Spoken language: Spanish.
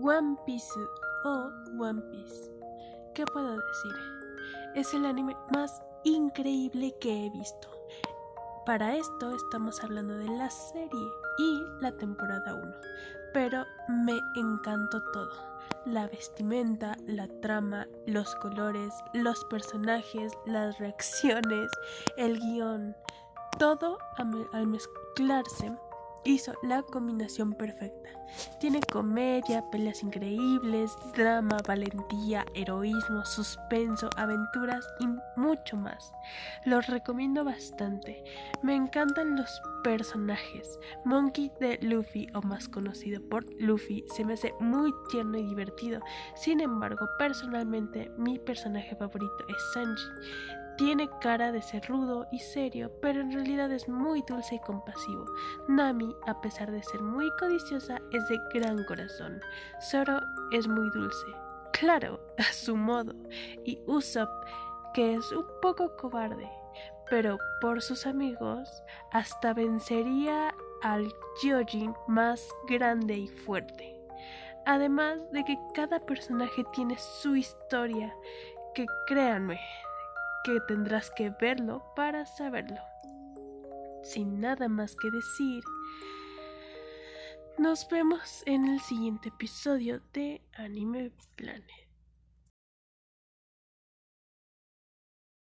One Piece o One Piece. ¿Qué puedo decir? Es el anime más increíble que he visto. Para esto estamos hablando de la serie y la temporada 1. Pero me encantó todo. La vestimenta, la trama, los colores, los personajes, las reacciones, el guion. Todo al mezclarse hizo la combinación perfecta. Tiene comedia, peleas increíbles, drama, valentía, heroísmo, suspenso, aventuras y mucho más. Los recomiendo bastante. Me encantan los personajes. Monkey de Luffy, o más conocido por Luffy, se me hace muy tierno y divertido. Sin embargo, personalmente mi personaje favorito es Sanji. Tiene cara de ser rudo y serio, pero en realidad es muy dulce y compasivo. Nami, a pesar de ser muy codiciosa, es de gran corazón. Zoro es muy dulce, claro, a su modo, y Usopp, que es un poco cobarde, pero por sus amigos hasta vencería al Gyojin más grande y fuerte. Además de que cada personaje tiene su historia, que créanme, que tendrás que verlo para saberlo. Sin nada más que decir, nos vemos en el siguiente episodio de Anime Planet.